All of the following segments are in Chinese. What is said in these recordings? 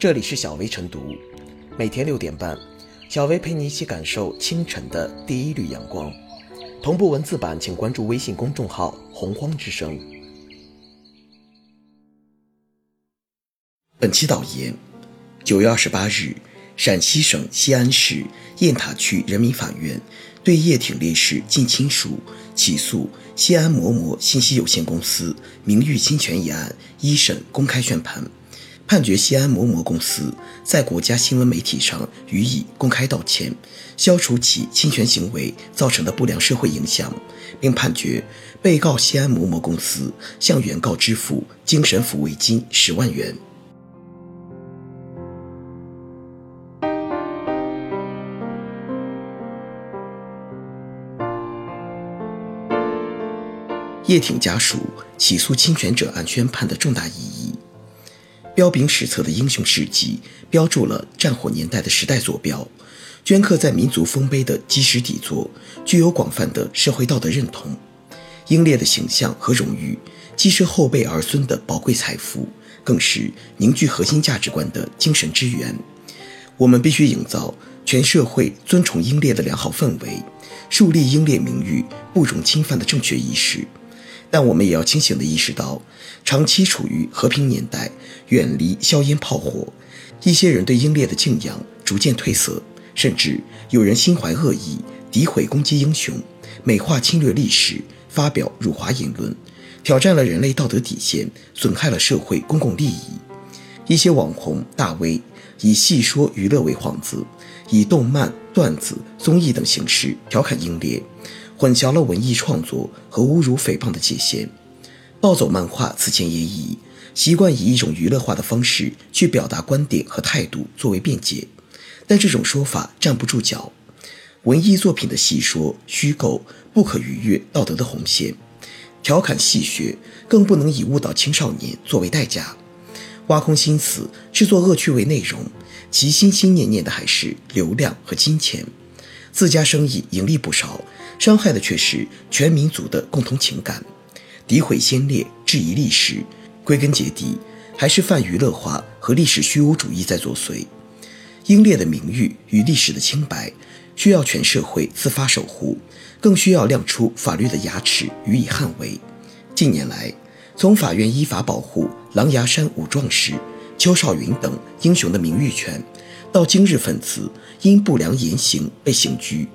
这里是小薇晨读，每天六点半，小薇陪你一起感受清晨的第一缕阳光。同步文字版，请关注微信公众号“洪荒之声”。本期导言：九月二十八日，陕西省西安市雁塔区人民法院对叶挺烈士近亲属起诉西安摩摩信息有限公司名誉侵权一案一审公开宣判。判决西安摩摩公司在国家新闻媒体上予以公开道歉，消除其侵权行为造成的不良社会影响，并判决被告西安摩摩公司向原告支付精神抚慰金十万元。叶挺家属起诉侵权者案宣判的重大意义。彪炳史册的英雄事迹，标注了战火年代的时代坐标，镌刻在民族丰碑的基石底座，具有广泛的社会道德认同。英烈的形象和荣誉，既是后辈儿孙的宝贵财富，更是凝聚核心价值观的精神之源。我们必须营造全社会尊崇英烈的良好氛围，树立英烈名誉不容侵犯的正确意识。但我们也要清醒地意识到，长期处于和平年代，远离硝烟炮火，一些人对英烈的敬仰逐渐褪色，甚至有人心怀恶意，诋毁攻击英雄，美化侵略历史，发表辱华言论，挑战了人类道德底线，损害了社会公共利益。一些网红大 V 以戏说娱乐为幌子，以动漫、段子、综艺等形式调侃英烈。混淆了文艺创作和侮辱诽谤的界限。暴走漫画此前也以习惯以一种娱乐化的方式去表达观点和态度作为辩解，但这种说法站不住脚。文艺作品的戏说虚构不可逾越道德的红线，调侃戏谑更不能以误导青少年作为代价。挖空心思制作恶趣味内容，其心心念念的还是流量和金钱，自家生意盈利不少。伤害的却是全民族的共同情感，诋毁先烈，质疑历史，归根结底还是泛娱乐化和历史虚无主义在作祟。英烈的名誉与历史的清白，需要全社会自发守护，更需要亮出法律的牙齿予以捍卫。近年来，从法院依法保护狼牙山五壮士、邱少云等英雄的名誉权，到今日分子因不良言行被刑拘。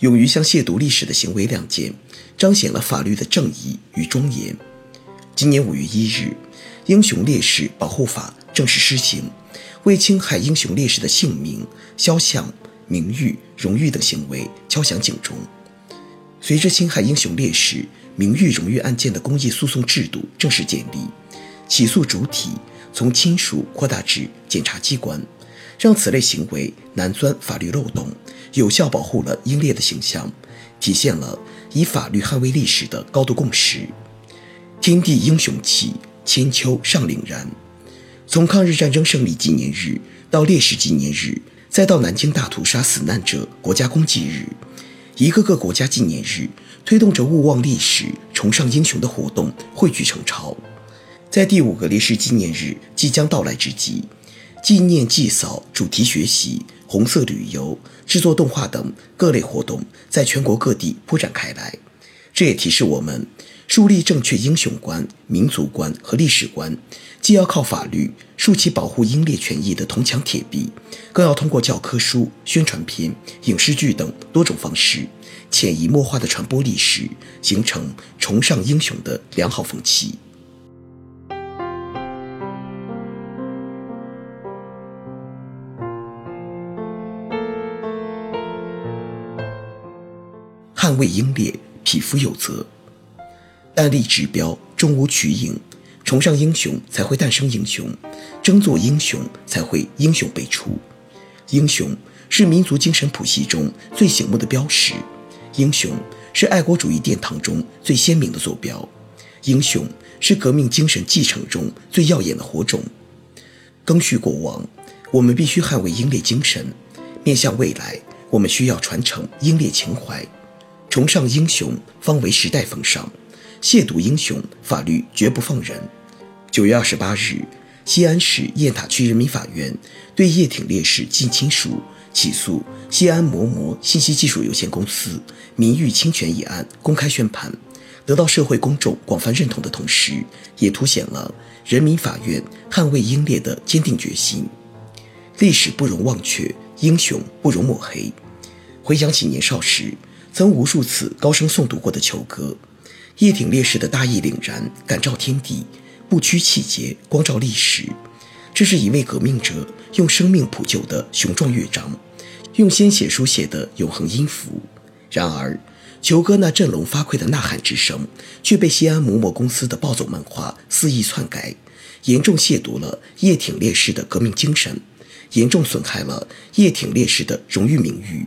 勇于向亵渎历史的行为亮剑，彰显了法律的正义与庄严。今年五月一日，《英雄烈士保护法》正式施行，为侵害英雄烈士的姓名、肖像、名誉、荣誉等行为敲响警钟。随着侵害英雄烈士名誉、荣誉案件的公益诉讼制度正式建立，起诉主体从亲属扩大至检察机关，让此类行为难钻法律漏洞。有效保护了英烈的形象，体现了以法律捍卫历史的高度共识。天地英雄气，千秋尚凛然。从抗日战争胜利纪念日到烈士纪念日，再到南京大屠杀死难者国家公祭日，一个个国家纪念日推动着勿忘历史、崇尚英雄的活动汇聚成潮。在第五个烈士纪念日即将到来之际，纪念祭扫、主题学习。红色旅游、制作动画等各类活动在全国各地铺展开来，这也提示我们，树立正确英雄观、民族观和历史观，既要靠法律竖起保护英烈权益的铜墙铁壁，更要通过教科书、宣传片、影视剧等多种方式，潜移默化地传播历史，形成崇尚英雄的良好风气。捍卫英烈，匹夫有责。但立指标，终无取影。崇尚英雄，才会诞生英雄；争做英雄，才会英雄辈出。英雄是民族精神谱系中最醒目的标识，英雄是爱国主义殿堂中最鲜明的坐标，英雄是革命精神继承中最耀眼的火种。更续过往，我们必须捍卫英烈精神；面向未来，我们需要传承英烈情怀。崇尚英雄方为时代风尚，亵渎英雄，法律绝不放人。九月二十八日，西安市雁塔区人民法院对叶挺烈士近亲属起诉西安摩摩信息技术有限公司名誉侵权一案公开宣判，得到社会公众广泛认同的同时，也凸显了人民法院捍卫英烈的坚定决心。历史不容忘却，英雄不容抹黑。回想起年少时曾无数次高声诵读过的囚歌，叶挺烈士的大义凛然，感召天地，不屈气节，光照历史。这是一位革命者用生命谱就的雄壮乐章，用鲜血书写的永恒音符。然而，囚歌那振聋发聩的呐喊之声，却被西安某某公司的暴走漫画肆意篡改，严重亵渎了叶挺烈士的革命精神。严重损害了叶挺烈士的荣誉名誉，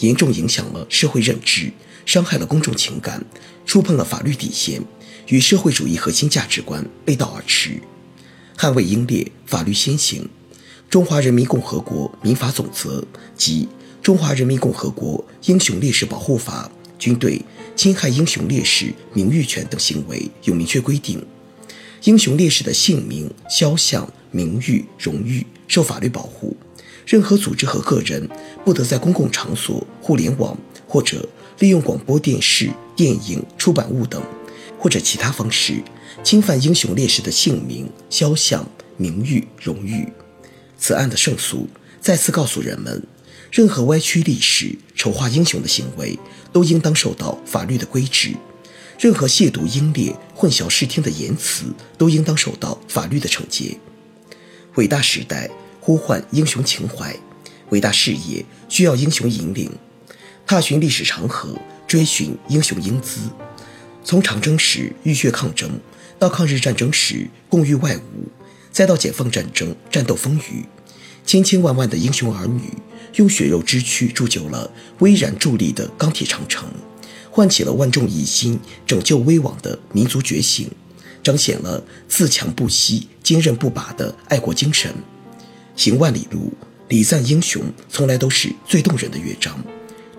严重影响了社会认知，伤害了公众情感，触碰了法律底线，与社会主义核心价值观背道而驰。捍卫英烈，法律先行。中华人民共和国民法总则及《中华人民共和国英雄烈士保护法》均对侵害英雄烈士名誉权等行为有明确规定。英雄烈士的姓名、肖像、名誉、荣誉。受法律保护，任何组织和个人不得在公共场所、互联网或者利用广播电视、电影、出版物等，或者其他方式侵犯英雄烈士的姓名、肖像、名誉、荣誉。此案的胜诉再次告诉人们，任何歪曲历史、丑化英雄的行为都应当受到法律的规制；任何亵渎英烈、混淆视听的言辞都应当受到法律的惩戒。伟大时代。呼唤英雄情怀，伟大事业需要英雄引领，踏寻历史长河，追寻英雄英姿。从长征时浴血抗争，到抗日战争时共御外侮，再到解放战争战斗风雨，千千万万的英雄儿女用血肉之躯铸就了巍然伫立的钢铁长城，唤起了万众一心拯救危亡的民族觉醒，彰显了自强不息、坚韧不拔的爱国精神。行万里路，礼赞英雄，从来都是最动人的乐章；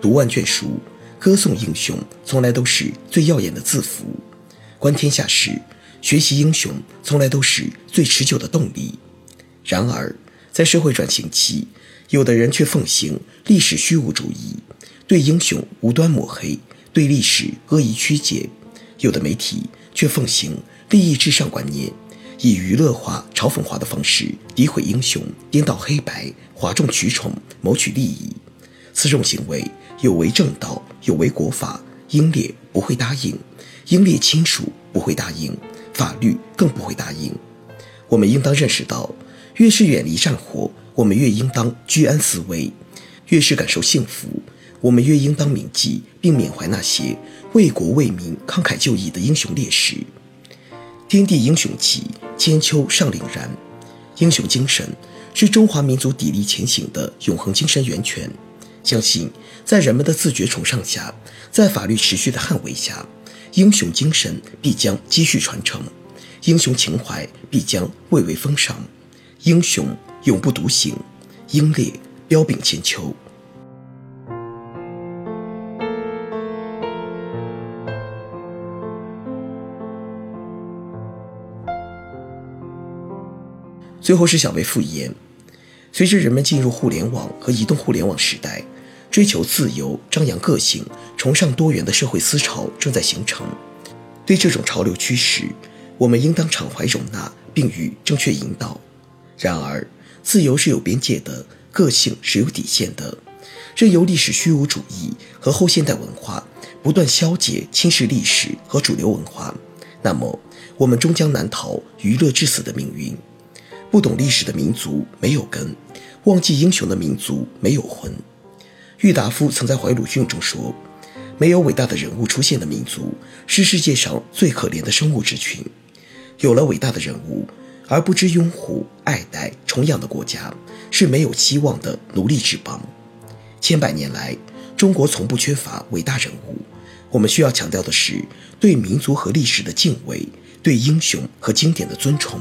读万卷书，歌颂英雄，从来都是最耀眼的字符；观天下事，学习英雄，从来都是最持久的动力。然而，在社会转型期，有的人却奉行历史虚无主义，对英雄无端抹黑，对历史恶意曲解；有的媒体却奉行利益至上观念。以娱乐化、嘲讽化的方式诋毁英雄、颠倒黑白、哗众取宠、谋取利益，此种行为有违正道，有违国法，英烈不会答应，英烈亲属不会答应，法律更不会答应。我们应当认识到，越是远离战火，我们越应当居安思危；越是感受幸福，我们越应当铭记并缅怀那些为国为民慷慨就义的英雄烈士。天地英雄气，千秋尚凛然。英雄精神是中华民族砥砺前行的永恒精神源泉。相信在人们的自觉崇尚下，在法律持续的捍卫下，英雄精神必将继续传承，英雄情怀必将蔚为风尚。英雄永不独行，英烈彪炳千秋。最后是小薇复言，随着人们进入互联网和移动互联网时代，追求自由、张扬个性、崇尚多元的社会思潮正在形成。对这种潮流趋势，我们应当敞怀容纳，并予正确引导。然而，自由是有边界的，个性是有底线的。任由历史虚无主义和后现代文化不断消解、侵蚀历史和主流文化，那么我们终将难逃娱乐至死的命运。不懂历史的民族没有根，忘记英雄的民族没有魂。郁达夫曾在怀鲁训中说：“没有伟大的人物出现的民族，是世界上最可怜的生物之群；有了伟大的人物，而不知拥护、爱戴、崇仰的国家，是没有希望的奴隶之邦。”千百年来，中国从不缺乏伟大人物。我们需要强调的是对民族和历史的敬畏，对英雄和经典的尊崇。